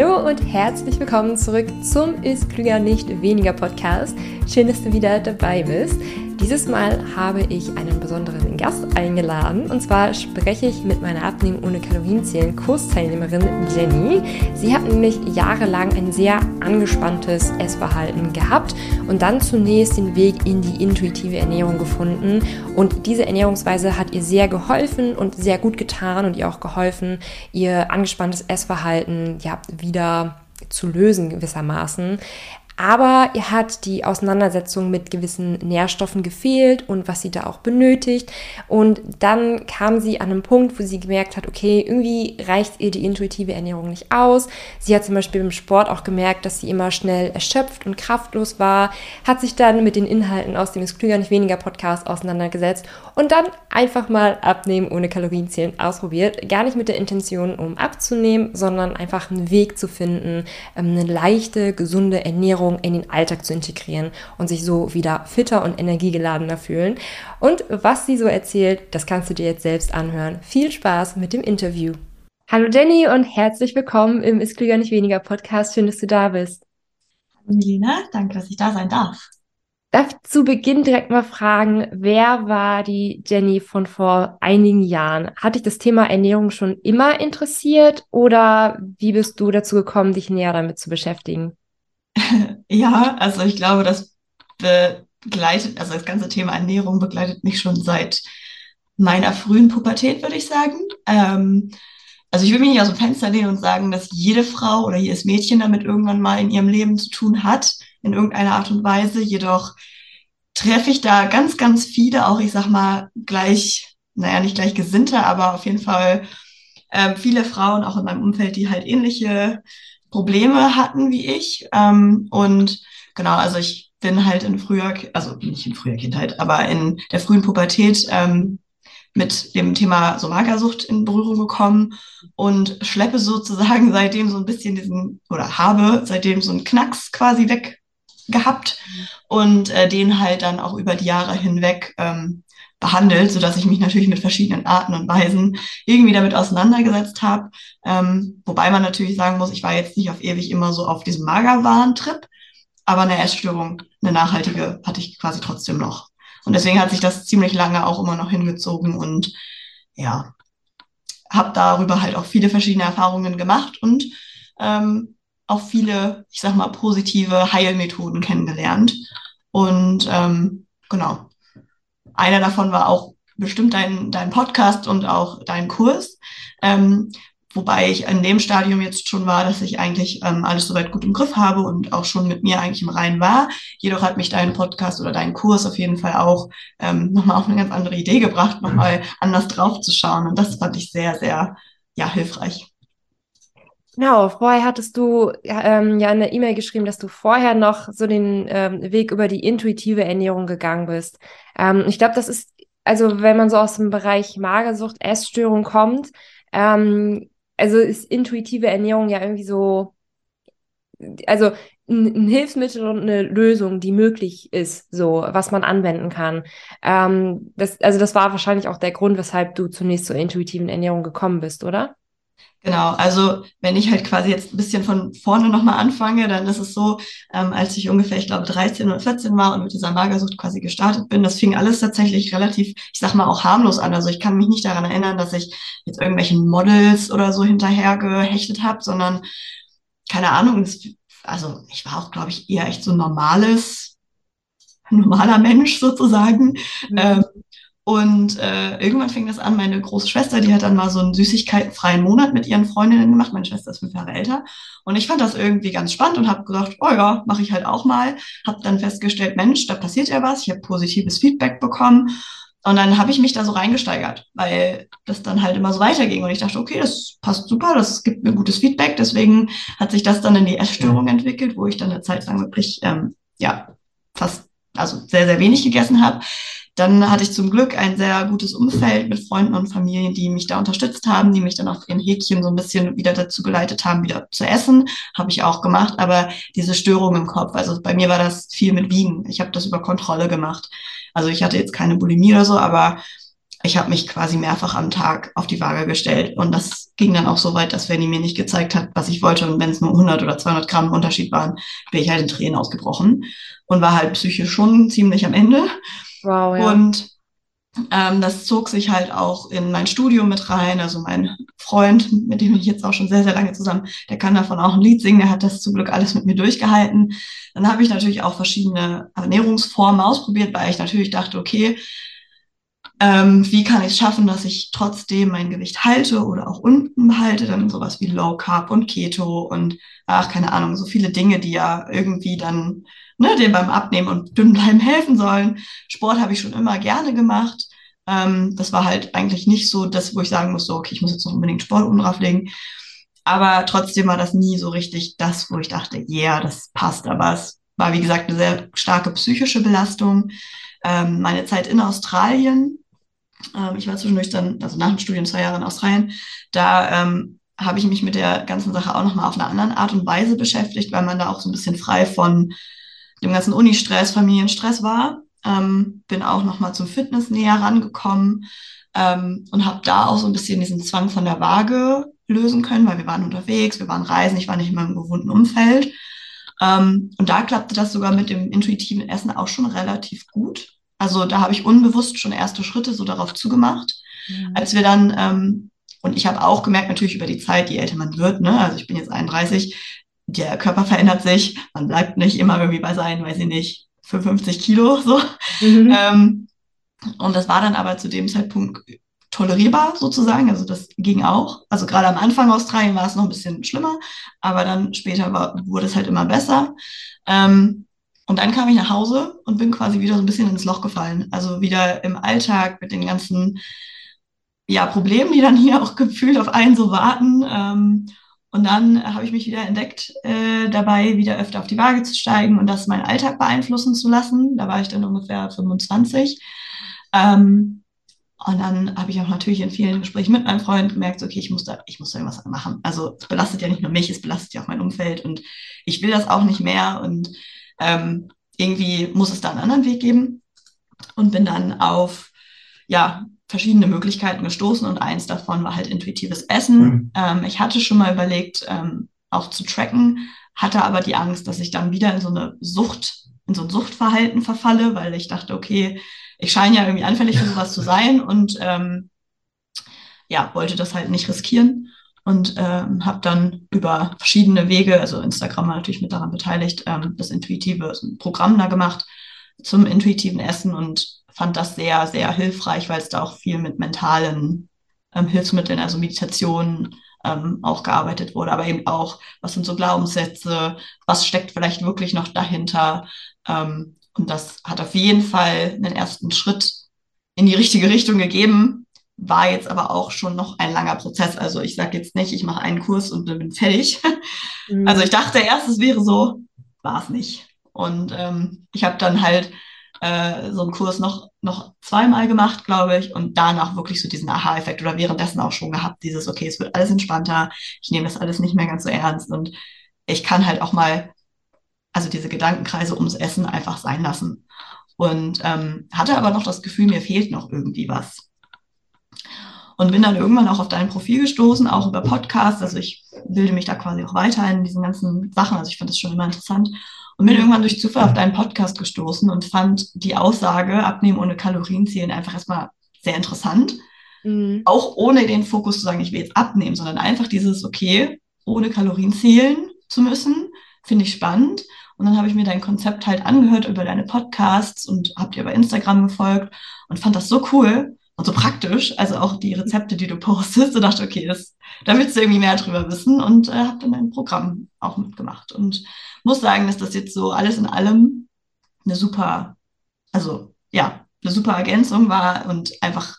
Hallo und herzlich willkommen zurück zum Ist Klüger nicht weniger Podcast. Schön, dass du wieder dabei bist. Dieses Mal habe ich einen besonderen Gast eingeladen und zwar spreche ich mit meiner Abnehmen ohne Kalorienzählen Kursteilnehmerin Jenny. Sie hat nämlich jahrelang ein sehr angespanntes Essverhalten gehabt und dann zunächst den Weg in die intuitive Ernährung gefunden und diese Ernährungsweise hat ihr sehr geholfen und sehr gut getan und ihr auch geholfen, ihr angespanntes Essverhalten ja wieder zu lösen gewissermaßen. Aber ihr hat die Auseinandersetzung mit gewissen Nährstoffen gefehlt und was sie da auch benötigt. Und dann kam sie an einen Punkt, wo sie gemerkt hat, okay, irgendwie reicht ihr die intuitive Ernährung nicht aus. Sie hat zum Beispiel im Sport auch gemerkt, dass sie immer schnell erschöpft und kraftlos war, hat sich dann mit den Inhalten aus dem Ist Klüger nicht weniger Podcast auseinandergesetzt und dann einfach mal abnehmen ohne Kalorienzählen ausprobiert. Gar nicht mit der Intention, um abzunehmen, sondern einfach einen Weg zu finden, ähm, eine leichte, gesunde Ernährung Ernährung in den Alltag zu integrieren und sich so wieder fitter und energiegeladener fühlen. Und was sie so erzählt, das kannst du dir jetzt selbst anhören. Viel Spaß mit dem Interview. Hallo Jenny und herzlich willkommen im Ist Klüger nicht weniger Podcast. Schön, dass du da bist. Hallo Melina, danke, dass ich da sein darf. Darf zu Beginn direkt mal fragen, wer war die Jenny von vor einigen Jahren? Hat dich das Thema Ernährung schon immer interessiert oder wie bist du dazu gekommen, dich näher damit zu beschäftigen? Ja, also ich glaube, das begleitet, also das ganze Thema Ernährung begleitet mich schon seit meiner frühen Pubertät, würde ich sagen. Ähm, also ich will mich nicht aus dem Fenster lehnen und sagen, dass jede Frau oder jedes Mädchen damit irgendwann mal in ihrem Leben zu tun hat, in irgendeiner Art und Weise. Jedoch treffe ich da ganz, ganz viele, auch ich sag mal gleich, naja, nicht gleich Gesinnte, aber auf jeden Fall äh, viele Frauen auch in meinem Umfeld, die halt ähnliche Probleme hatten wie ich. Ähm, und genau, also ich bin halt in früher, also nicht in früher Kindheit, aber in der frühen Pubertät ähm, mit dem Thema so Magersucht in Berührung gekommen und schleppe sozusagen seitdem so ein bisschen diesen, oder habe seitdem so einen Knacks quasi weg gehabt und äh, den halt dann auch über die Jahre hinweg ähm, behandelt, so dass ich mich natürlich mit verschiedenen Arten und Weisen irgendwie damit auseinandergesetzt habe. Ähm, wobei man natürlich sagen muss, ich war jetzt nicht auf ewig immer so auf diesem Magerwahn-Trip, aber eine Essstörung, eine nachhaltige, hatte ich quasi trotzdem noch. Und deswegen hat sich das ziemlich lange auch immer noch hingezogen und ja, habe darüber halt auch viele verschiedene Erfahrungen gemacht und ähm, auch viele, ich sag mal, positive Heilmethoden kennengelernt. Und ähm, genau, einer davon war auch bestimmt dein, dein Podcast und auch dein Kurs. Ähm, wobei ich in dem Stadium jetzt schon war, dass ich eigentlich ähm, alles soweit gut im Griff habe und auch schon mit mir eigentlich im Reinen war. Jedoch hat mich dein Podcast oder dein Kurs auf jeden Fall auch ähm, nochmal auf eine ganz andere Idee gebracht, nochmal anders drauf zu schauen. Und das fand ich sehr, sehr ja, hilfreich. Genau, vorher hattest du ähm, ja in der E-Mail geschrieben, dass du vorher noch so den ähm, Weg über die intuitive Ernährung gegangen bist. Ähm, ich glaube, das ist, also wenn man so aus dem Bereich Magersucht, Essstörung kommt, ähm, also ist intuitive Ernährung ja irgendwie so, also ein, ein, Hilfsmittel und eine Lösung, die möglich ist, so was man anwenden kann. Ähm, das, also das war wahrscheinlich auch der Grund, weshalb du zunächst zur intuitiven Ernährung gekommen bist, oder? Genau, also wenn ich halt quasi jetzt ein bisschen von vorne nochmal anfange, dann ist es so, ähm, als ich ungefähr, ich glaube, 13 oder 14 war und mit dieser Magersucht quasi gestartet bin, das fing alles tatsächlich relativ, ich sag mal, auch harmlos an. Also ich kann mich nicht daran erinnern, dass ich jetzt irgendwelchen Models oder so hinterher gehechtet habe, sondern keine Ahnung, das, also ich war auch, glaube ich, eher echt so ein normales, normaler Mensch sozusagen. Mhm. Ähm, und äh, irgendwann fing das an, meine große Schwester, die hat dann mal so einen süßigkeitenfreien Monat mit ihren Freundinnen gemacht. Meine Schwester ist fünf Jahre älter. Und ich fand das irgendwie ganz spannend und habe gedacht, oh ja, mache ich halt auch mal. Habe dann festgestellt, Mensch, da passiert ja was. Ich habe positives Feedback bekommen. Und dann habe ich mich da so reingesteigert, weil das dann halt immer so weiterging. Und ich dachte, okay, das passt super, das gibt mir gutes Feedback. Deswegen hat sich das dann in die Essstörung entwickelt, wo ich dann eine Zeit lang wirklich, ähm, ja, fast, also sehr, sehr wenig gegessen habe. Dann hatte ich zum Glück ein sehr gutes Umfeld mit Freunden und Familien, die mich da unterstützt haben, die mich dann auf ihren Häkchen so ein bisschen wieder dazu geleitet haben, wieder zu essen. Habe ich auch gemacht, aber diese Störung im Kopf, also bei mir war das viel mit Wiegen. Ich habe das über Kontrolle gemacht. Also ich hatte jetzt keine Bulimie oder so, aber ich habe mich quasi mehrfach am Tag auf die Waage gestellt. Und das ging dann auch so weit, dass die mir nicht gezeigt hat, was ich wollte, und wenn es nur 100 oder 200 Gramm Unterschied waren, bin ich halt in Tränen ausgebrochen und war halt psychisch schon ziemlich am Ende. Wow, ja. Und ähm, das zog sich halt auch in mein Studium mit rein. Also mein Freund, mit dem ich jetzt auch schon sehr, sehr lange zusammen, der kann davon auch ein Lied singen, der hat das zum Glück alles mit mir durchgehalten. Dann habe ich natürlich auch verschiedene Ernährungsformen ausprobiert, weil ich natürlich dachte, okay, ähm, wie kann ich es schaffen, dass ich trotzdem mein Gewicht halte oder auch unten behalte? Dann sowas wie Low Carb und Keto und ach, keine Ahnung, so viele Dinge, die ja irgendwie dann ne, dem beim Abnehmen und Dünnbleiben helfen sollen. Sport habe ich schon immer gerne gemacht. Ähm, das war halt eigentlich nicht so das, wo ich sagen musste, okay, ich muss jetzt noch unbedingt Sport oben drauflegen. Aber trotzdem war das nie so richtig das, wo ich dachte, yeah, das passt. Aber es war, wie gesagt, eine sehr starke psychische Belastung. Ähm, meine Zeit in Australien ähm, ich war zwischendurch dann, also nach dem Studium zwei Jahre in Australien, da ähm, habe ich mich mit der ganzen Sache auch nochmal auf eine andere Art und Weise beschäftigt, weil man da auch so ein bisschen frei von dem ganzen Uni-Stress, Familienstress war. Ähm, bin auch nochmal zum Fitness näher rangekommen ähm, und habe da auch so ein bisschen diesen Zwang von der Waage lösen können, weil wir waren unterwegs, wir waren reisen, ich war nicht in meinem gewohnten Umfeld. Ähm, und da klappte das sogar mit dem intuitiven Essen auch schon relativ gut. Also da habe ich unbewusst schon erste Schritte so darauf zugemacht. Mhm. Als wir dann, ähm, und ich habe auch gemerkt, natürlich über die Zeit, je älter man wird, ne, also ich bin jetzt 31, der Körper verändert sich, man bleibt nicht immer irgendwie bei seinen, weiß ich nicht, 55 Kilo so. Mhm. Ähm, und das war dann aber zu dem Zeitpunkt tolerierbar sozusagen. Also das ging auch. Also gerade am Anfang Australien war es noch ein bisschen schlimmer, aber dann später war, wurde es halt immer besser. Ähm, und dann kam ich nach Hause und bin quasi wieder so ein bisschen ins Loch gefallen. Also wieder im Alltag mit den ganzen ja, Problemen, die dann hier auch gefühlt auf einen so warten. Ähm, und dann habe ich mich wieder entdeckt, äh, dabei wieder öfter auf die Waage zu steigen und das meinen Alltag beeinflussen zu lassen. Da war ich dann ungefähr 25. Ähm, und dann habe ich auch natürlich in vielen Gesprächen mit meinem Freund gemerkt, okay, ich muss da, ich muss da irgendwas machen. Also es belastet ja nicht nur mich, es belastet ja auch mein Umfeld und ich will das auch nicht mehr. Und ähm, irgendwie muss es da einen anderen Weg geben und bin dann auf ja, verschiedene Möglichkeiten gestoßen und eins davon war halt intuitives Essen. Mhm. Ähm, ich hatte schon mal überlegt, ähm, auch zu tracken, hatte aber die Angst, dass ich dann wieder in so eine Sucht, in so ein Suchtverhalten verfalle, weil ich dachte, okay, ich scheine ja irgendwie anfällig für sowas zu sein und ähm, ja, wollte das halt nicht riskieren und ähm, habe dann über verschiedene Wege, also Instagram war natürlich mit daran beteiligt, ähm, das intuitive Programm da gemacht zum intuitiven Essen und fand das sehr, sehr hilfreich, weil es da auch viel mit mentalen ähm, Hilfsmitteln, also Meditation ähm, auch gearbeitet wurde, aber eben auch, was sind so Glaubenssätze, was steckt vielleicht wirklich noch dahinter. Ähm, und das hat auf jeden Fall einen ersten Schritt in die richtige Richtung gegeben, war jetzt aber auch schon noch ein langer Prozess. Also ich sage jetzt nicht, ich mache einen Kurs und bin fertig. Mhm. Also ich dachte erst, es wäre so, war es nicht. Und ähm, ich habe dann halt äh, so einen Kurs noch, noch zweimal gemacht, glaube ich, und danach wirklich so diesen Aha-Effekt oder währenddessen auch schon gehabt, dieses, okay, es wird alles entspannter, ich nehme das alles nicht mehr ganz so ernst und ich kann halt auch mal, also diese Gedankenkreise ums Essen einfach sein lassen. Und ähm, hatte aber noch das Gefühl, mir fehlt noch irgendwie was und bin dann irgendwann auch auf dein Profil gestoßen, auch über Podcasts. Also ich bilde mich da quasi auch weiter in diesen ganzen Sachen. Also ich fand das schon immer interessant und bin irgendwann durch Zufall auf deinen Podcast gestoßen und fand die Aussage, abnehmen ohne Kalorien zählen, einfach erstmal sehr interessant. Mhm. Auch ohne den Fokus zu sagen, ich will jetzt abnehmen, sondern einfach dieses, okay, ohne Kalorien zählen zu müssen, finde ich spannend. Und dann habe ich mir dein Konzept halt angehört über deine Podcasts und habe dir bei Instagram gefolgt und fand das so cool, und so praktisch, also auch die Rezepte, die du postest, und dachte, okay, das, da willst du irgendwie mehr drüber wissen und äh, habe dann ein Programm auch mitgemacht und muss sagen, dass das jetzt so alles in allem eine super, also ja, eine super Ergänzung war und einfach,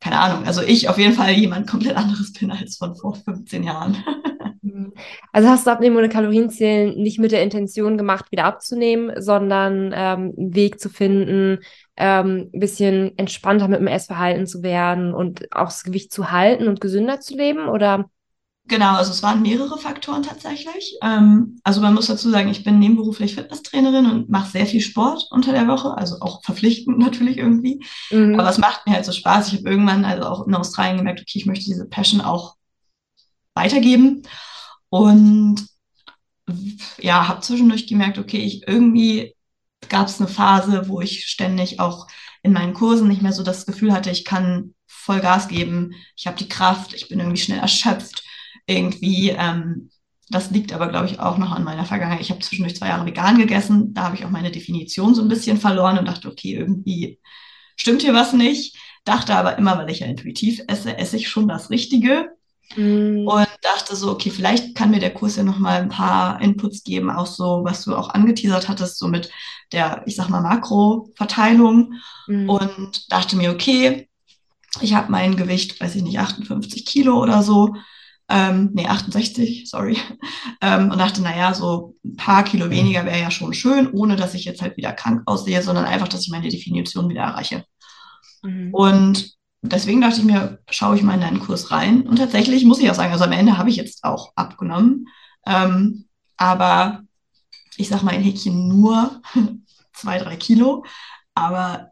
keine Ahnung, also ich auf jeden Fall jemand komplett anderes bin als von vor 15 Jahren. Also hast du Abnehmen ohne Kalorienzählen nicht mit der Intention gemacht, wieder abzunehmen, sondern ähm, einen Weg zu finden, ähm, ein bisschen entspannter mit dem Essverhalten zu werden und auch das Gewicht zu halten und gesünder zu leben? Oder Genau, also es waren mehrere Faktoren tatsächlich. Ähm, also man muss dazu sagen, ich bin nebenberuflich Fitnesstrainerin und mache sehr viel Sport unter der Woche, also auch verpflichtend natürlich irgendwie. Mhm. Aber es macht mir halt so Spaß. Ich habe irgendwann also auch in Australien gemerkt, okay, ich möchte diese Passion auch weitergeben. Und ja, habe zwischendurch gemerkt, okay, ich irgendwie gab es eine Phase, wo ich ständig auch in meinen Kursen nicht mehr so das Gefühl hatte, ich kann voll Gas geben, ich habe die Kraft, ich bin irgendwie schnell erschöpft irgendwie. Ähm, das liegt aber, glaube ich, auch noch an meiner Vergangenheit. Ich habe zwischendurch zwei Jahre vegan gegessen. Da habe ich auch meine Definition so ein bisschen verloren und dachte, okay, irgendwie stimmt hier was nicht. Dachte aber immer, weil ich ja intuitiv esse, esse ich schon das Richtige. Mm. Und dachte so, okay, vielleicht kann mir der Kurs ja noch mal ein paar Inputs geben, auch so, was du auch angeteasert hattest, so mit der, ich sag mal, Makroverteilung. Mm. Und dachte mir, okay, ich habe mein Gewicht, weiß ich nicht, 58 Kilo oder so ähm, nee, 68, sorry. Ähm, und dachte, naja, so ein paar Kilo weniger wäre ja schon schön, ohne dass ich jetzt halt wieder krank aussehe, sondern einfach, dass ich meine Definition wieder erreiche. Mhm. Und deswegen dachte ich mir, schaue ich mal in deinen Kurs rein. Und tatsächlich muss ich auch sagen, also am Ende habe ich jetzt auch abgenommen. Ähm, aber ich sag mal in Häkchen nur zwei, drei Kilo. Aber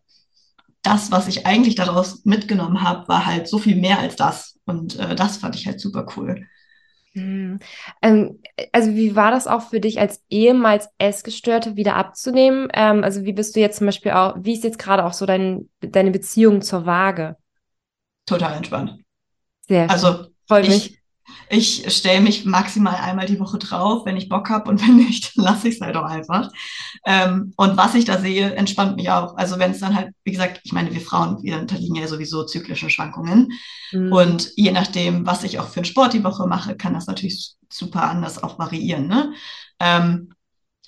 das, was ich eigentlich daraus mitgenommen habe, war halt so viel mehr als das. Und äh, das fand ich halt super cool. Mhm. Ähm, also wie war das auch für dich als ehemals Essgestörte wieder abzunehmen? Ähm, also wie bist du jetzt zum Beispiel auch, wie ist jetzt gerade auch so dein, deine Beziehung zur Waage? Total entspannt. Sehr. Also freut mich ich stelle mich maximal einmal die Woche drauf, wenn ich Bock habe und wenn nicht, dann lasse ich es halt auch einfach. Ähm, und was ich da sehe, entspannt mich auch. Also wenn es dann halt, wie gesagt, ich meine, wir Frauen, wir unterliegen ja sowieso zyklischen Schwankungen. Mhm. Und je nachdem, was ich auch für einen Sport die Woche mache, kann das natürlich super anders auch variieren. Ne? Ähm,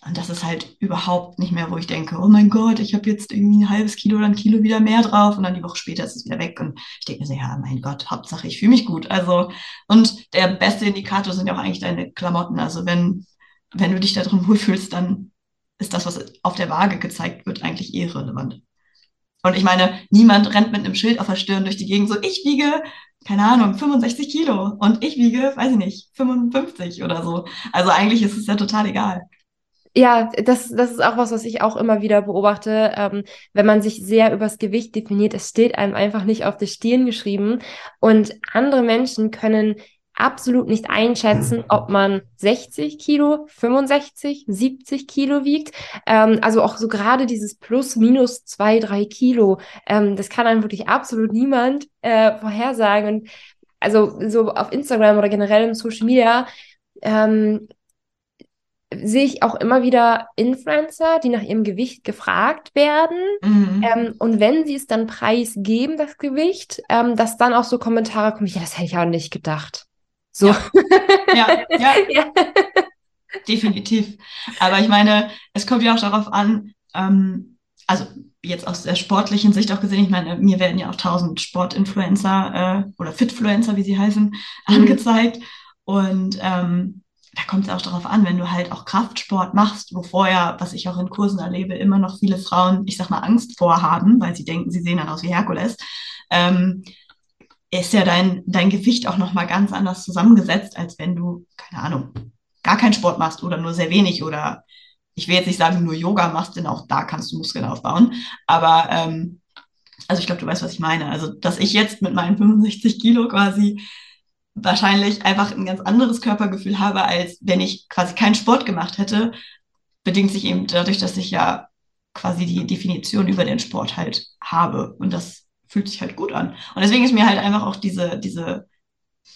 und das ist halt überhaupt nicht mehr, wo ich denke, oh mein Gott, ich habe jetzt irgendwie ein halbes Kilo oder ein Kilo wieder mehr drauf und dann die Woche später ist es wieder weg. Und ich denke mir so, ja, mein Gott, Hauptsache, ich fühle mich gut. Also, und der beste Indikator sind ja auch eigentlich deine Klamotten. Also wenn, wenn du dich da drin wohlfühlst, dann ist das, was auf der Waage gezeigt wird, eigentlich irrelevant. Und ich meine, niemand rennt mit einem Schild auf der Stirn durch die Gegend so, ich wiege, keine Ahnung, 65 Kilo und ich wiege, weiß ich nicht, 55 oder so. Also eigentlich ist es ja total egal. Ja, das, das ist auch was, was ich auch immer wieder beobachte. Ähm, wenn man sich sehr übers Gewicht definiert, es steht einem einfach nicht auf der Stirn geschrieben. Und andere Menschen können absolut nicht einschätzen, ob man 60 Kilo, 65, 70 Kilo wiegt. Ähm, also auch so gerade dieses plus, minus zwei, drei Kilo, ähm, das kann einem wirklich absolut niemand äh, vorhersagen. Und also so auf Instagram oder generell im Social Media ähm, sehe ich auch immer wieder Influencer, die nach ihrem Gewicht gefragt werden. Mhm. Ähm, und wenn sie es dann preisgeben, das Gewicht, ähm, dass dann auch so Kommentare kommen, ja, das hätte ich auch nicht gedacht. So. Ja, ja, ja. ja. definitiv. Aber ich meine, es kommt ja auch darauf an, ähm, also jetzt aus der sportlichen Sicht auch gesehen, ich meine, mir werden ja auch tausend Sportinfluencer äh, oder Fitfluencer, wie sie heißen, mhm. angezeigt. Und ähm, da kommt es auch darauf an, wenn du halt auch Kraftsport machst, wo vorher, was ich auch in Kursen erlebe, immer noch viele Frauen, ich sag mal, Angst vorhaben, weil sie denken, sie sehen dann aus wie Herkules, ähm, ist ja dein, dein Gewicht auch nochmal ganz anders zusammengesetzt, als wenn du, keine Ahnung, gar keinen Sport machst oder nur sehr wenig oder ich will jetzt nicht sagen, nur Yoga machst, denn auch da kannst du Muskeln aufbauen. Aber ähm, also ich glaube, du weißt, was ich meine. Also, dass ich jetzt mit meinen 65 Kilo quasi wahrscheinlich einfach ein ganz anderes Körpergefühl habe, als wenn ich quasi keinen Sport gemacht hätte, bedingt sich eben dadurch, dass ich ja quasi die Definition über den Sport halt habe. Und das fühlt sich halt gut an. Und deswegen ist mir halt einfach auch diese, diese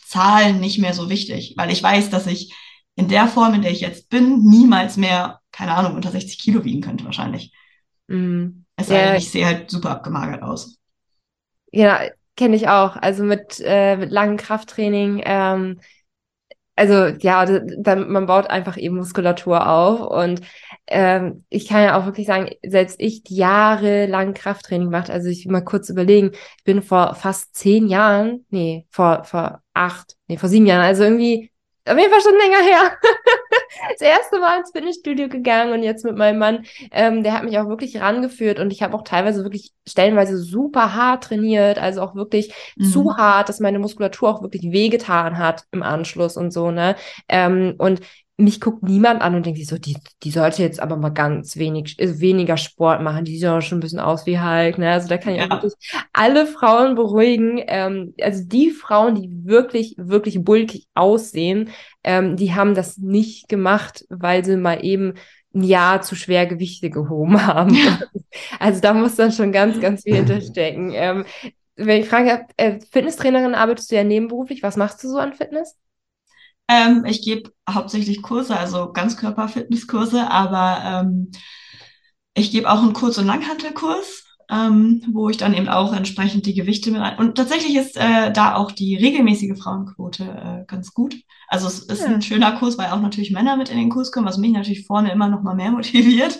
Zahlen nicht mehr so wichtig, weil ich weiß, dass ich in der Form, in der ich jetzt bin, niemals mehr, keine Ahnung, unter 60 Kilo wiegen könnte wahrscheinlich. Mm. Es sei denn, ich sehe halt super abgemagert aus. Ja, kenne ich auch. Also mit, äh, mit langem Krafttraining. Ähm, also ja, dann, man baut einfach eben Muskulatur auf. Und ähm, ich kann ja auch wirklich sagen, selbst ich jahrelang Krafttraining gemacht. Also ich will mal kurz überlegen, ich bin vor fast zehn Jahren, nee, vor, vor acht, nee, vor sieben Jahren, also irgendwie auf jeden Fall schon länger her. das erste Mal ins Fitnessstudio gegangen und jetzt mit meinem Mann, ähm, der hat mich auch wirklich rangeführt und ich habe auch teilweise wirklich stellenweise super hart trainiert, also auch wirklich mhm. zu hart, dass meine Muskulatur auch wirklich wehgetan hat im Anschluss und so, ne? Ähm, und mich guckt niemand an und denkt sich so, die, die sollte jetzt aber mal ganz wenig, äh, weniger Sport machen, die sieht auch schon ein bisschen aus wie Hulk, ne? Also da kann ich ja. auch wirklich alle Frauen beruhigen. Ähm, also die Frauen, die wirklich, wirklich bulkig aussehen, ähm, die haben das nicht gemacht, weil sie mal eben ein Jahr zu schwer Gewichte gehoben haben. also da muss dann schon ganz, ganz viel hinterstecken. Ähm, wenn ich frage, äh, Fitnesstrainerin arbeitest du ja nebenberuflich, was machst du so an Fitness? Ähm, ich gebe hauptsächlich Kurse, also Ganzkörper-Fitnesskurse, aber ähm, ich gebe auch einen Kurz- und Langhantelkurs, ähm, wo ich dann eben auch entsprechend die Gewichte mit ein. Und tatsächlich ist äh, da auch die regelmäßige Frauenquote äh, ganz gut. Also es ist ja. ein schöner Kurs, weil auch natürlich Männer mit in den Kurs kommen, was mich natürlich vorne immer noch mal mehr motiviert.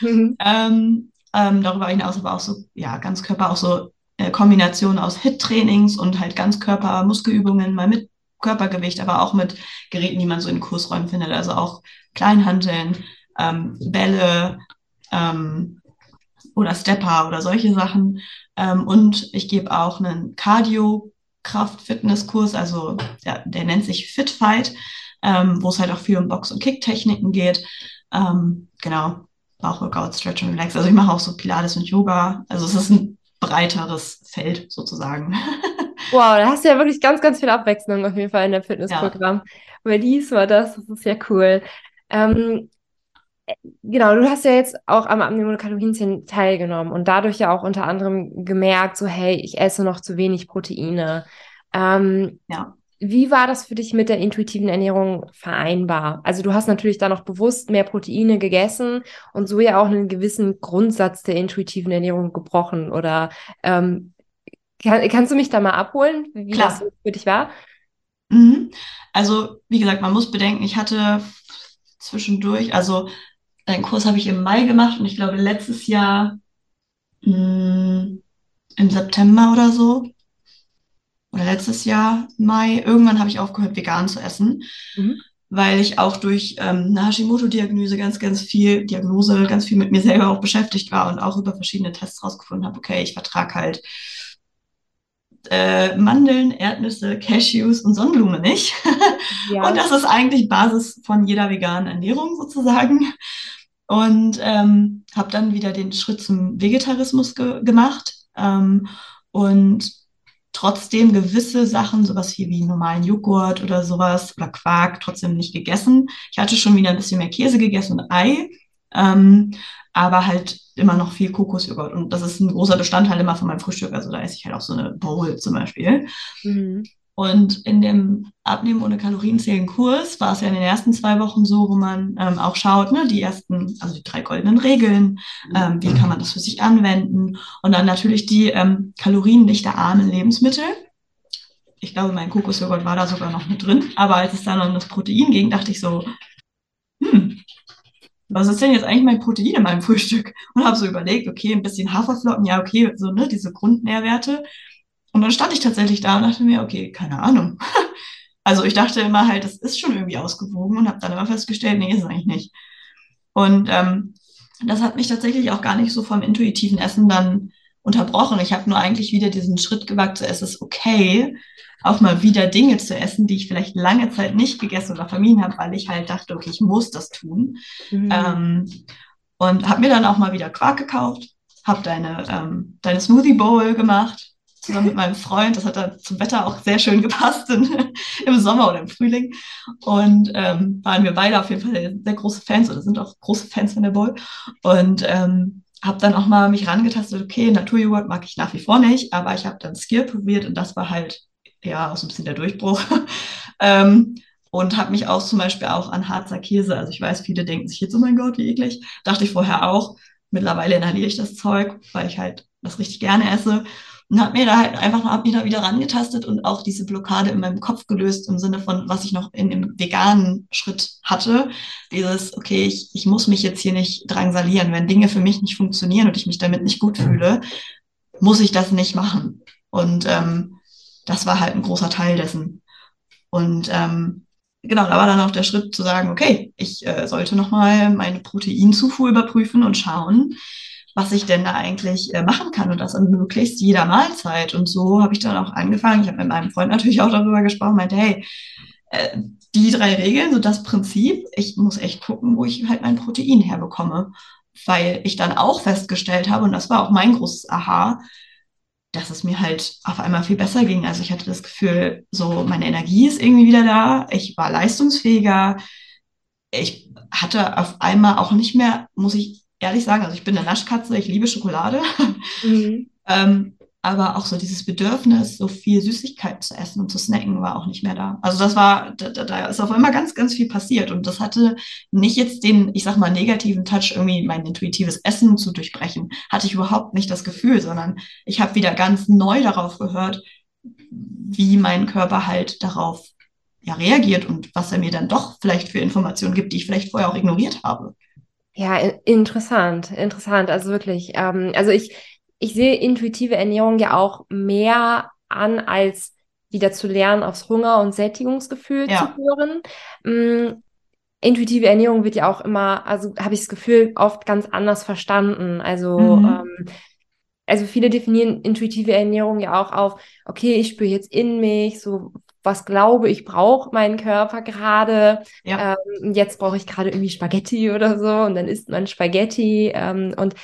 mhm. ähm, ähm, darüber hinaus aber auch so, ja, Ganzkörper, auch so äh, Kombination aus HIT-Trainings und halt Ganzkörper-Muskelübungen mal mit Körpergewicht, aber auch mit Geräten, die man so in Kursräumen findet. Also auch Kleinhanteln, ähm, Bälle ähm, oder Stepper oder solche Sachen. Ähm, und ich gebe auch einen Cardio-Kraft-Fitness-Kurs, also ja, der nennt sich Fit Fight, ähm, wo es halt auch viel um Box- und Kick-Techniken geht. Ähm, genau, Bauchworkout, Stretch und Relax. Also ich mache auch so Pilates und Yoga. Also es ist ein breiteres Feld sozusagen. Wow, da hast du ja wirklich ganz, ganz viel Abwechslung auf jeden Fall in der Fitnessprogramm. Ja. Weil dies war das, das ist ja cool. Ähm, genau, du hast ja jetzt auch am Abnehmen Kalorienzählen teilgenommen und dadurch ja auch unter anderem gemerkt, so hey, ich esse noch zu wenig Proteine. Ähm, ja. Wie war das für dich mit der intuitiven Ernährung vereinbar? Also du hast natürlich da noch bewusst mehr Proteine gegessen und so ja auch einen gewissen Grundsatz der intuitiven Ernährung gebrochen. Oder ähm, kann, kannst du mich da mal abholen, wie Klar. das für dich war? Mhm. Also, wie gesagt, man muss bedenken, ich hatte zwischendurch, also einen Kurs habe ich im Mai gemacht und ich glaube letztes Jahr mh, hm, im September oder so, oder letztes Jahr Mai, irgendwann habe ich aufgehört, vegan zu essen, mhm. weil ich auch durch ähm, eine Hashimoto-Diagnose ganz, ganz viel, Diagnose, ganz viel mit mir selber auch beschäftigt war und auch über verschiedene Tests rausgefunden habe, okay, ich vertrage halt äh, Mandeln, Erdnüsse, Cashews und Sonnenblume nicht. Ja. Und das ist eigentlich Basis von jeder veganen Ernährung sozusagen. Und ähm, habe dann wieder den Schritt zum Vegetarismus ge gemacht ähm, und trotzdem gewisse Sachen, sowas hier wie normalen Joghurt oder sowas oder Quark, trotzdem nicht gegessen. Ich hatte schon wieder ein bisschen mehr Käse gegessen und Ei, ähm, aber halt immer noch viel Kokosjoghurt. Und das ist ein großer Bestandteil immer von meinem Frühstück. Also da esse ich halt auch so eine Bowl zum Beispiel. Mhm. Und in dem Abnehmen ohne Kalorienzählen Kurs war es ja in den ersten zwei Wochen so, wo man ähm, auch schaut, ne, die ersten, also die drei goldenen Regeln, ähm, wie kann man das für sich anwenden und dann natürlich die ähm, kaloriendichte armen Lebensmittel. Ich glaube, mein Kokosjoghurt war da sogar noch mit drin, aber als es dann um das Protein ging, dachte ich so, hm, was ist denn jetzt eigentlich mein Protein in meinem Frühstück? Und habe so überlegt, okay, ein bisschen Haferflocken, ja, okay, so, ne, diese Grundnährwerte. Und dann stand ich tatsächlich da und dachte mir, okay, keine Ahnung. also ich dachte immer halt, das ist schon irgendwie ausgewogen und habe dann immer festgestellt, nee, ist es eigentlich nicht. Und ähm, das hat mich tatsächlich auch gar nicht so vom intuitiven Essen dann unterbrochen. Ich habe nur eigentlich wieder diesen Schritt gewagt, so, es ist okay, auch mal wieder Dinge zu essen, die ich vielleicht lange Zeit nicht gegessen oder vermieden habe, weil ich halt dachte, okay, ich muss das tun. Mhm. Ähm, und habe mir dann auch mal wieder Quark gekauft, habe deine, ähm, deine Smoothie Bowl gemacht, zusammen mit meinem Freund. Das hat dann zum Wetter auch sehr schön gepasst in, im Sommer oder im Frühling. Und ähm, waren wir beide auf jeden Fall sehr große Fans oder sind auch große Fans von der Bowl. Und ähm, habe dann auch mal mich rangetastet, okay, Naturjoghurt mag ich nach wie vor nicht, aber ich habe dann Skill probiert und das war halt ja auch so ein bisschen der Durchbruch. ähm, und habe mich auch zum Beispiel auch an Harzer Käse, also ich weiß, viele denken sich jetzt, oh mein Gott, wie eklig, dachte ich vorher auch. Mittlerweile inhaliere ich das Zeug, weil ich halt das richtig gerne esse und habe mir da halt einfach hab mich da wieder rangetastet und auch diese Blockade in meinem Kopf gelöst im Sinne von, was ich noch in dem veganen Schritt hatte. Dieses, okay, ich, ich muss mich jetzt hier nicht drangsalieren. Wenn Dinge für mich nicht funktionieren und ich mich damit nicht gut fühle, muss ich das nicht machen. Und ähm, das war halt ein großer Teil dessen. Und ähm, genau, da war dann auch der Schritt zu sagen, okay, ich äh, sollte nochmal meine Proteinzufuhr überprüfen und schauen, was ich denn da eigentlich äh, machen kann und das an möglichst jeder Mahlzeit. Und so habe ich dann auch angefangen. Ich habe mit meinem Freund natürlich auch darüber gesprochen, meinte, hey, äh, die drei Regeln, so das Prinzip, ich muss echt gucken, wo ich halt mein Protein herbekomme. Weil ich dann auch festgestellt habe, und das war auch mein großes Aha, dass es mir halt auf einmal viel besser ging. Also ich hatte das Gefühl, so meine Energie ist irgendwie wieder da, ich war leistungsfähiger, ich hatte auf einmal auch nicht mehr, muss ich ehrlich sagen, also ich bin eine Naschkatze, ich liebe Schokolade. Mhm. ähm, aber auch so dieses Bedürfnis, so viel Süßigkeiten zu essen und zu snacken, war auch nicht mehr da. Also das war, da, da ist auf einmal ganz, ganz viel passiert. Und das hatte nicht jetzt den, ich sag mal, negativen Touch, irgendwie mein intuitives Essen zu durchbrechen. Hatte ich überhaupt nicht das Gefühl, sondern ich habe wieder ganz neu darauf gehört, wie mein Körper halt darauf ja, reagiert und was er mir dann doch vielleicht für Informationen gibt, die ich vielleicht vorher auch ignoriert habe. Ja, interessant, interessant. Also wirklich. Ähm, also ich, ich sehe intuitive Ernährung ja auch mehr an, als wieder zu lernen, aufs Hunger- und Sättigungsgefühl ja. zu hören. Ähm, intuitive Ernährung wird ja auch immer, also habe ich das Gefühl, oft ganz anders verstanden. Also mhm. ähm, also viele definieren intuitive Ernährung ja auch auf, okay, ich spüre jetzt in mich, so was glaube ich braucht mein Körper gerade. Ja. Ähm, jetzt brauche ich gerade irgendwie Spaghetti oder so und dann isst man Spaghetti. Ähm, und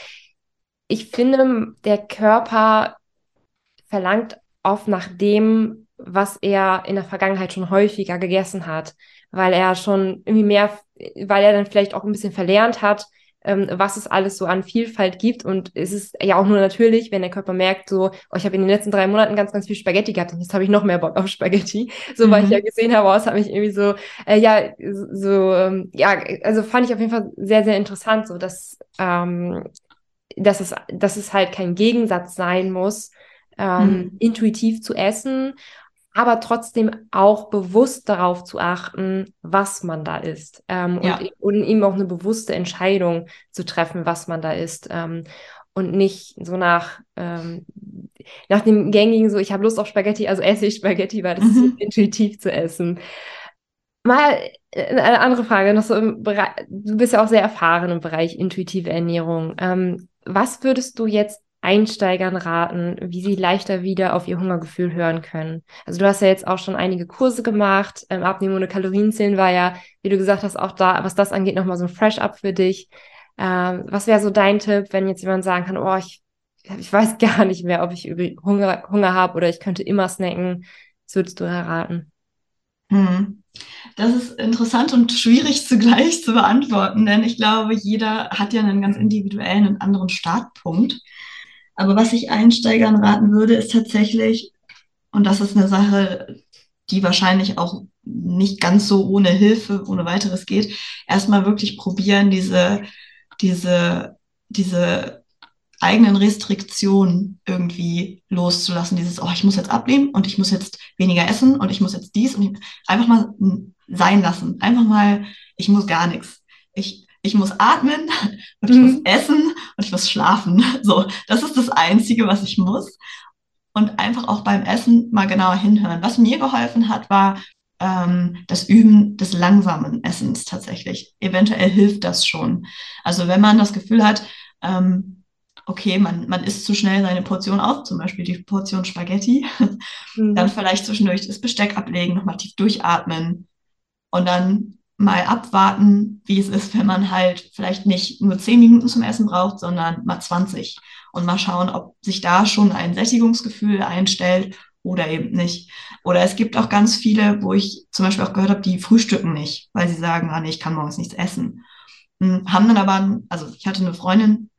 ich finde, der Körper verlangt oft nach dem, was er in der Vergangenheit schon häufiger gegessen hat, weil er schon irgendwie mehr, weil er dann vielleicht auch ein bisschen verlernt hat, ähm, was es alles so an Vielfalt gibt. Und es ist ja auch nur natürlich, wenn der Körper merkt, so, oh, ich habe in den letzten drei Monaten ganz, ganz viel Spaghetti gehabt und jetzt habe ich noch mehr Bock auf Spaghetti. So, mhm. weil ich mhm. ja gesehen habe, oh, es hat mich irgendwie so, äh, ja, so, ähm, ja, also fand ich auf jeden Fall sehr, sehr interessant, so dass, ähm, dass es, dass es halt kein Gegensatz sein muss, ähm, mhm. intuitiv zu essen aber trotzdem auch bewusst darauf zu achten, was man da isst ähm, ja. und, und, eben auch eine bewusste Entscheidung zu treffen, was man da isst ähm, und nicht so nach ähm, nach dem gängigen so, ich habe Lust auf Spaghetti, also esse ich Spaghetti, weil das mhm. ist intuitiv zu essen. Mal äh, eine andere Frage, noch so im Bereich, du bist ja auch sehr erfahren im Bereich intuitive Ernährung. Ähm, was würdest du jetzt Einsteigern raten, wie sie leichter wieder auf ihr Hungergefühl hören können? Also du hast ja jetzt auch schon einige Kurse gemacht. Ähm, Abnehmen ohne Kalorienzählen war ja, wie du gesagt hast, auch da, was das angeht, nochmal so ein Fresh-Up für dich. Ähm, was wäre so dein Tipp, wenn jetzt jemand sagen kann, oh, ich, ich weiß gar nicht mehr, ob ich Hunger, Hunger habe oder ich könnte immer snacken. Was würdest du erraten? Hm. Das ist interessant und schwierig zugleich zu beantworten, denn ich glaube, jeder hat ja einen ganz individuellen und anderen Startpunkt. Aber was ich Einsteigern raten würde, ist tatsächlich, und das ist eine Sache, die wahrscheinlich auch nicht ganz so ohne Hilfe, ohne weiteres geht, erstmal wirklich probieren, diese, diese, diese eigenen Restriktionen irgendwie loszulassen. Dieses, oh, ich muss jetzt abnehmen und ich muss jetzt weniger essen und ich muss jetzt dies und ich, einfach mal sein lassen. Einfach mal, ich muss gar nichts. Ich ich muss atmen und ich mhm. muss essen und ich muss schlafen. So, das ist das Einzige, was ich muss. Und einfach auch beim Essen mal genauer hinhören. Was mir geholfen hat, war ähm, das Üben des langsamen Essens tatsächlich. Eventuell hilft das schon. Also wenn man das Gefühl hat, ähm, okay, man, man isst zu schnell seine Portion auf, zum Beispiel die Portion Spaghetti, mhm. dann vielleicht zwischendurch das Besteck ablegen, nochmal tief durchatmen und dann mal abwarten, wie es ist, wenn man halt vielleicht nicht nur zehn Minuten zum Essen braucht, sondern mal 20 und mal schauen, ob sich da schon ein Sättigungsgefühl einstellt oder eben nicht. Oder es gibt auch ganz viele, wo ich zum Beispiel auch gehört habe, die frühstücken nicht, weil sie sagen, ah, nee, ich kann morgens nichts essen. Hm, haben dann aber, also ich hatte eine Freundin,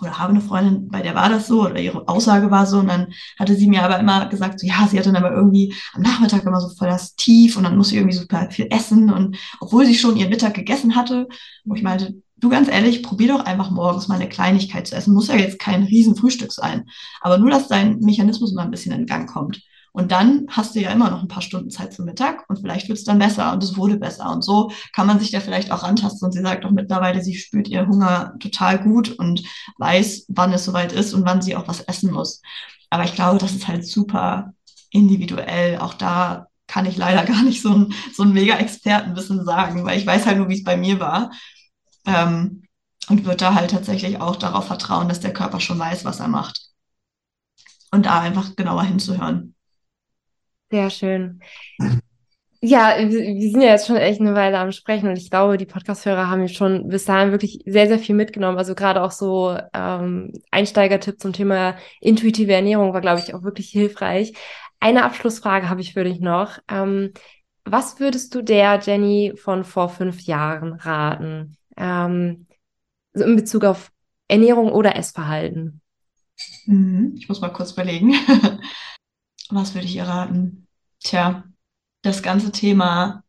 oder habe eine Freundin, bei der war das so, oder ihre Aussage war so, und dann hatte sie mir aber immer gesagt, so, ja, sie hat dann aber irgendwie am Nachmittag immer so voll das Tief und dann muss sie irgendwie super viel essen und obwohl sie schon ihren Mittag gegessen hatte, wo ich meinte, du ganz ehrlich, probier doch einfach morgens mal eine Kleinigkeit zu essen, muss ja jetzt kein riesen Frühstück sein, aber nur, dass dein Mechanismus mal ein bisschen in Gang kommt. Und dann hast du ja immer noch ein paar Stunden Zeit zum Mittag und vielleicht wird es dann besser und es wurde besser. Und so kann man sich da vielleicht auch antasten. Und sie sagt auch mittlerweile, sie spürt ihr Hunger total gut und weiß, wann es soweit ist und wann sie auch was essen muss. Aber ich glaube, das ist halt super individuell, auch da kann ich leider gar nicht so ein, so ein mega Expertenwissen sagen, weil ich weiß halt nur, wie es bei mir war. Ähm, und würde da halt tatsächlich auch darauf vertrauen, dass der Körper schon weiß, was er macht. Und da einfach genauer hinzuhören. Sehr schön. Ja, wir sind ja jetzt schon echt eine Weile am Sprechen und ich glaube, die Podcast-Hörer haben schon bis dahin wirklich sehr, sehr viel mitgenommen. Also gerade auch so ähm, Einsteigertipp zum Thema intuitive Ernährung war, glaube ich, auch wirklich hilfreich. Eine Abschlussfrage habe ich für dich noch. Ähm, was würdest du der Jenny von vor fünf Jahren raten? Ähm, so in Bezug auf Ernährung oder Essverhalten? Mhm, ich muss mal kurz überlegen. was würde ich ihr raten? Tja, das ganze Thema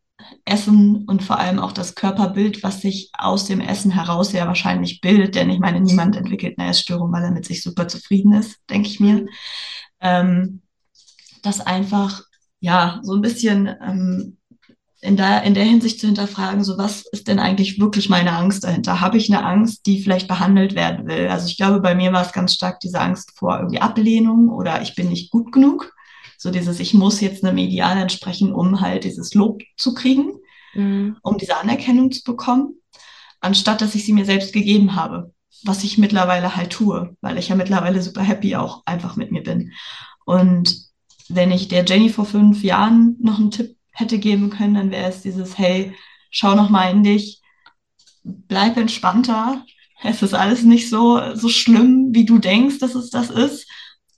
Essen und vor allem auch das Körperbild, was sich aus dem Essen heraus ja wahrscheinlich bildet, denn ich meine, niemand entwickelt eine Essstörung, weil er mit sich super zufrieden ist, denke ich mir. Ähm, das einfach, ja, so ein bisschen ähm, in, der, in der Hinsicht zu hinterfragen, so was ist denn eigentlich wirklich meine Angst dahinter? Habe ich eine Angst, die vielleicht behandelt werden will? Also ich glaube, bei mir war es ganz stark diese Angst vor irgendwie Ablehnung oder ich bin nicht gut genug. So dieses, ich muss jetzt einem Ideal entsprechen, um halt dieses Lob zu kriegen, mhm. um diese Anerkennung zu bekommen, anstatt dass ich sie mir selbst gegeben habe, was ich mittlerweile halt tue, weil ich ja mittlerweile super happy auch einfach mit mir bin. Und wenn ich der Jenny vor fünf Jahren noch einen Tipp hätte geben können, dann wäre es dieses, hey, schau noch mal in dich, bleib entspannter. Es ist alles nicht so, so schlimm, wie du denkst, dass es das ist.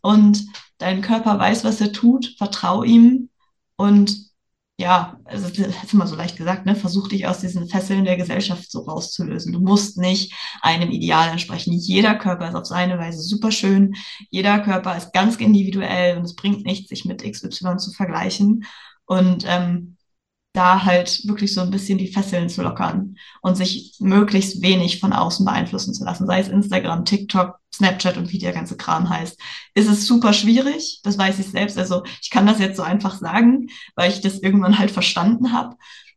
Und dein Körper weiß, was er tut, vertrau ihm und ja, also das ist immer so leicht gesagt, ne? Versuch dich aus diesen Fesseln der Gesellschaft so rauszulösen. Du musst nicht einem Ideal entsprechen. Jeder Körper ist auf seine Weise super schön. Jeder Körper ist ganz individuell und es bringt nichts, sich mit XY zu vergleichen. Und ähm, da halt wirklich so ein bisschen die Fesseln zu lockern und sich möglichst wenig von außen beeinflussen zu lassen, sei es Instagram, TikTok, Snapchat und wie der ganze Kram heißt, ist es super schwierig. Das weiß ich selbst. Also ich kann das jetzt so einfach sagen, weil ich das irgendwann halt verstanden habe.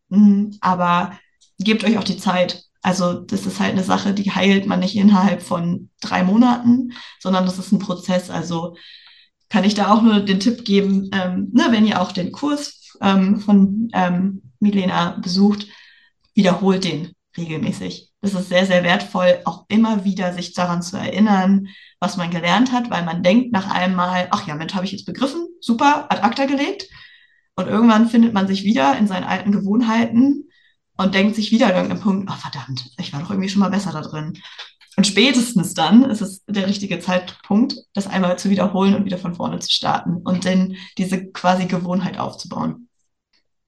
Mm, aber gebt euch auch die Zeit. Also das ist halt eine Sache, die heilt man nicht innerhalb von drei Monaten, sondern das ist ein Prozess. Also kann ich da auch nur den Tipp geben, ähm, ne, wenn ihr auch den Kurs ähm, von ähm, Milena besucht, wiederholt den regelmäßig. Das ist sehr, sehr wertvoll, auch immer wieder sich daran zu erinnern, was man gelernt hat, weil man denkt nach einem Mal, ach ja, Mensch, habe ich jetzt begriffen, super, ad acta gelegt. Und irgendwann findet man sich wieder in seinen alten Gewohnheiten und denkt sich wieder an irgendeinem Punkt, ach verdammt, ich war doch irgendwie schon mal besser da drin. Und spätestens dann ist es der richtige Zeitpunkt, das einmal zu wiederholen und wieder von vorne zu starten und dann diese quasi Gewohnheit aufzubauen.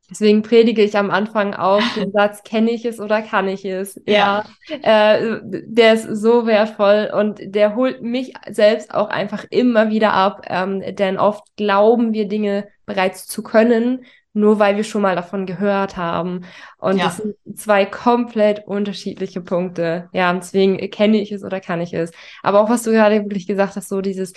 Deswegen predige ich am Anfang auch den Satz, kenne ich es oder kann ich es? Ja, ja. Äh, der ist so wertvoll und der holt mich selbst auch einfach immer wieder ab, ähm, denn oft glauben wir Dinge bereits zu können, nur weil wir schon mal davon gehört haben. Und ja. das sind zwei komplett unterschiedliche Punkte. Ja, deswegen kenne ich es oder kann ich es. Aber auch was du gerade wirklich gesagt hast, so dieses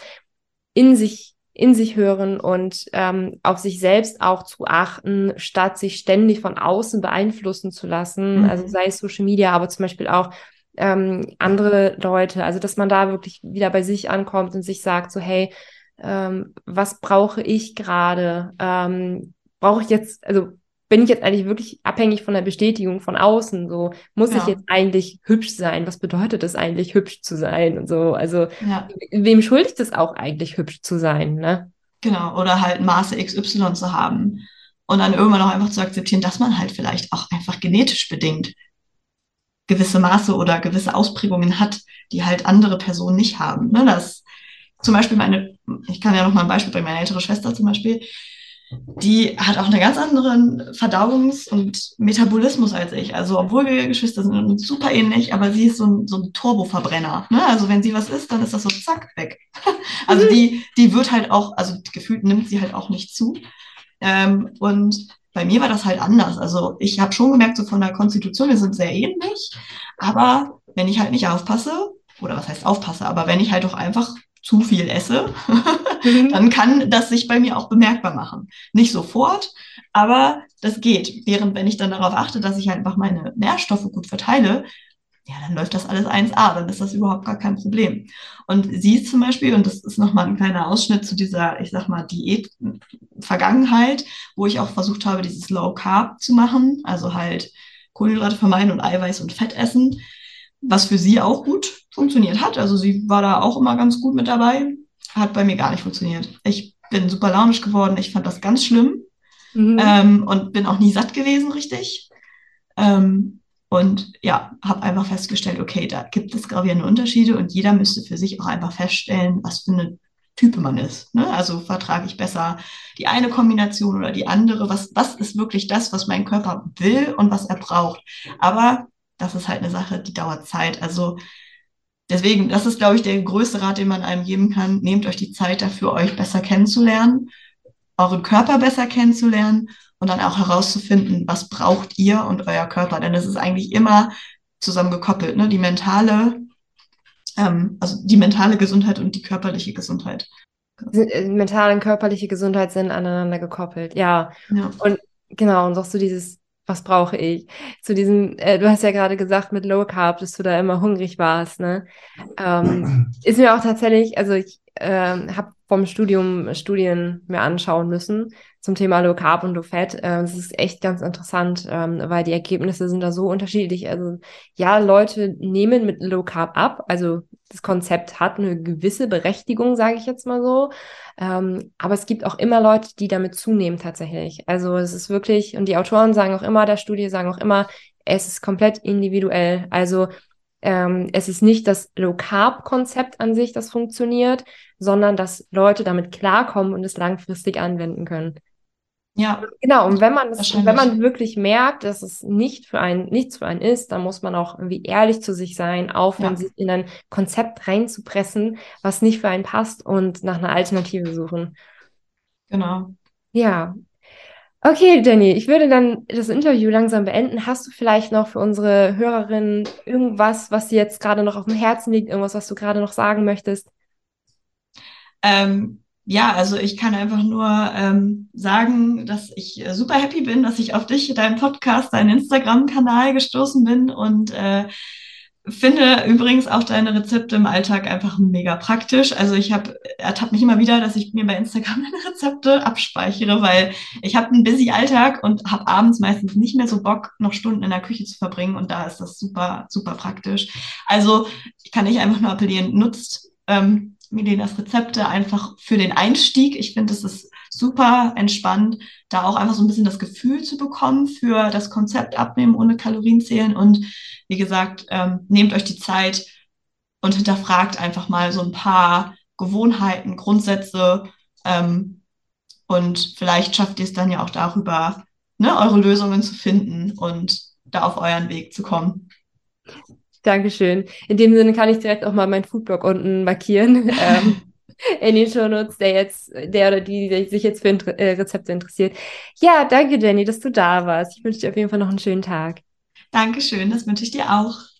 in sich in sich hören und ähm, auf sich selbst auch zu achten, statt sich ständig von außen beeinflussen zu lassen. Mhm. Also sei es Social Media, aber zum Beispiel auch ähm, andere Leute. Also dass man da wirklich wieder bei sich ankommt und sich sagt, so hey, ähm, was brauche ich gerade? Ähm, brauche ich jetzt, also bin ich jetzt eigentlich wirklich abhängig von der Bestätigung von außen? So, muss ja. ich jetzt eigentlich hübsch sein? Was bedeutet es eigentlich, hübsch zu sein? Und so, also, ja. wem schuldigt es auch eigentlich, hübsch zu sein, ne? Genau, oder halt Maße XY zu haben. Und dann irgendwann auch einfach zu akzeptieren, dass man halt vielleicht auch einfach genetisch bedingt gewisse Maße oder gewisse Ausprägungen hat, die halt andere Personen nicht haben. Ne? Das zum Beispiel meine, ich kann ja noch mal ein Beispiel bringen, meine ältere Schwester zum Beispiel, die hat auch einen ganz anderen Verdauungs- und Metabolismus als ich. Also obwohl wir Geschwister sind und super ähnlich, aber sie ist so ein, so ein Turboverbrenner. Ne? Also wenn sie was isst, dann ist das so zack weg. also die, die wird halt auch, also gefühlt nimmt sie halt auch nicht zu. Ähm, und bei mir war das halt anders. Also ich habe schon gemerkt, so von der Konstitution, wir sind sehr ähnlich, aber wenn ich halt nicht aufpasse, oder was heißt aufpasse, aber wenn ich halt doch einfach zu viel esse, mhm. dann kann das sich bei mir auch bemerkbar machen. Nicht sofort, aber das geht. Während wenn ich dann darauf achte, dass ich einfach meine Nährstoffe gut verteile, ja, dann läuft das alles 1A, dann ist das überhaupt gar kein Problem. Und sie zum Beispiel, und das ist nochmal ein kleiner Ausschnitt zu dieser, ich sag mal, Diät-Vergangenheit, wo ich auch versucht habe, dieses Low Carb zu machen, also halt Kohlenhydrate vermeiden und Eiweiß und Fett essen, was für sie auch gut funktioniert hat. Also sie war da auch immer ganz gut mit dabei, hat bei mir gar nicht funktioniert. Ich bin super launisch geworden, ich fand das ganz schlimm mhm. ähm, und bin auch nie satt gewesen, richtig. Ähm, und ja, habe einfach festgestellt, okay, da gibt es gravierende Unterschiede und jeder müsste für sich auch einfach feststellen, was für eine Type man ist. Ne? Also vertrage ich besser die eine Kombination oder die andere? Was, was ist wirklich das, was mein Körper will und was er braucht? Aber das ist halt eine Sache, die dauert Zeit. Also deswegen, das ist, glaube ich, der größte Rat, den man einem geben kann. Nehmt euch die Zeit dafür, euch besser kennenzulernen, euren Körper besser kennenzulernen und dann auch herauszufinden, was braucht ihr und euer Körper. Denn es ist eigentlich immer zusammen gekoppelt, ne? Die mentale, ähm, also die mentale Gesundheit und die körperliche Gesundheit. Äh, mentale und körperliche Gesundheit sind aneinander gekoppelt, ja. ja. Und genau, und auch so dieses, was brauche ich? Zu diesem, äh, du hast ja gerade gesagt mit Low Carb, dass du da immer hungrig warst, ne? Ähm, ist mir auch tatsächlich, also ich ähm, habe vom Studium Studien mir anschauen müssen zum Thema Low Carb und Low Fat. Äh, das ist echt ganz interessant, ähm, weil die Ergebnisse sind da so unterschiedlich. Also ja, Leute nehmen mit Low Carb ab. Also das Konzept hat eine gewisse Berechtigung, sage ich jetzt mal so. Ähm, aber es gibt auch immer Leute, die damit zunehmen tatsächlich. Also es ist wirklich, und die Autoren sagen auch immer, der Studie sagen auch immer, es ist komplett individuell. Also ähm, es ist nicht das Low-Carb-Konzept an sich, das funktioniert, sondern dass Leute damit klarkommen und es langfristig anwenden können. Ja. Genau, und wenn man das, wenn man wirklich merkt, dass es nicht für einen, nichts für einen ist, dann muss man auch irgendwie ehrlich zu sich sein, aufhören, ja. sich in ein Konzept reinzupressen, was nicht für einen passt und nach einer Alternative suchen. Genau. Ja. Okay, Jenny, ich würde dann das Interview langsam beenden. Hast du vielleicht noch für unsere Hörerinnen irgendwas, was dir jetzt gerade noch auf dem Herzen liegt, irgendwas, was du gerade noch sagen möchtest? Ähm, ja, also ich kann einfach nur ähm, sagen, dass ich äh, super happy bin, dass ich auf dich, deinen Podcast, deinen Instagram-Kanal gestoßen bin und äh, finde übrigens auch deine Rezepte im Alltag einfach mega praktisch. Also ich habe ertappt mich immer wieder, dass ich mir bei Instagram meine Rezepte abspeichere, weil ich habe einen busy Alltag und habe abends meistens nicht mehr so Bock, noch Stunden in der Küche zu verbringen und da ist das super, super praktisch. Also ich kann nicht einfach nur appellieren, nutzt ähm, Milenas Rezepte einfach für den Einstieg. Ich finde, es ist super entspannt, da auch einfach so ein bisschen das Gefühl zu bekommen für das Konzept Abnehmen ohne Kalorien zählen. Und wie gesagt, ähm, nehmt euch die Zeit und hinterfragt einfach mal so ein paar Gewohnheiten, Grundsätze. Ähm, und vielleicht schafft ihr es dann ja auch darüber, ne, eure Lösungen zu finden und da auf euren Weg zu kommen. Dankeschön. In dem Sinne kann ich direkt auch mal meinen Foodblog unten markieren. ähm, in den Shownotes, der jetzt, der oder die, die sich jetzt für äh, Rezepte interessiert. Ja, danke, Jenny, dass du da warst. Ich wünsche dir auf jeden Fall noch einen schönen Tag. Dankeschön, das wünsche ich dir auch.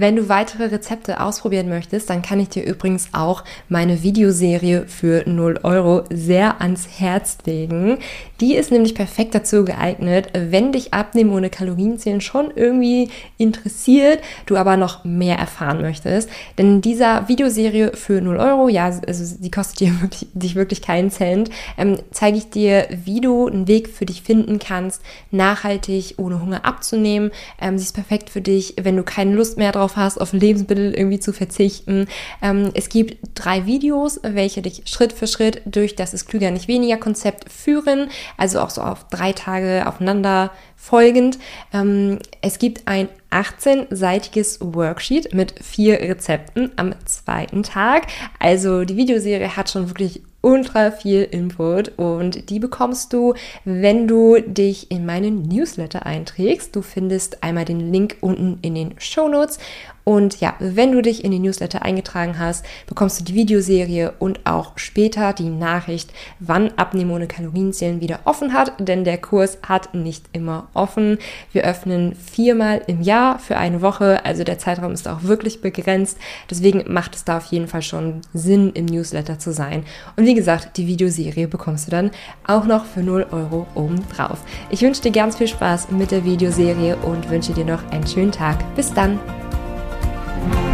Wenn du weitere Rezepte ausprobieren möchtest, dann kann ich dir übrigens auch meine Videoserie für 0 Euro sehr ans Herz legen. Die ist nämlich perfekt dazu geeignet, wenn dich Abnehmen ohne Kalorienzählen schon irgendwie interessiert, du aber noch mehr erfahren möchtest. Denn in dieser Videoserie für 0 Euro, ja, also die kostet dir wirklich, dich wirklich keinen Cent, ähm, zeige ich dir, wie du einen Weg für dich finden kannst, nachhaltig ohne Hunger abzunehmen. Ähm, sie ist perfekt für dich, wenn du keine Lust mehr drauf drauf hast, auf Lebensmittel irgendwie zu verzichten. Ähm, es gibt drei Videos, welche dich Schritt für Schritt durch das ist klüger nicht weniger Konzept führen, also auch so auf drei Tage aufeinander folgend. Ähm, es gibt ein 18-seitiges Worksheet mit vier Rezepten am zweiten Tag. Also die Videoserie hat schon wirklich ultra viel Input und die bekommst du, wenn du dich in meinen Newsletter einträgst. Du findest einmal den Link unten in den Show Notes und ja, wenn du dich in die Newsletter eingetragen hast, bekommst du die Videoserie und auch später die Nachricht, wann Abnehmen ohne Kalorienzählen wieder offen hat, denn der Kurs hat nicht immer offen. Wir öffnen viermal im Jahr für eine Woche, also der Zeitraum ist auch wirklich begrenzt. Deswegen macht es da auf jeden Fall schon Sinn, im Newsletter zu sein. Und wie gesagt, die Videoserie bekommst du dann auch noch für 0 Euro obendrauf. Ich wünsche dir ganz viel Spaß mit der Videoserie und wünsche dir noch einen schönen Tag. Bis dann! Bye.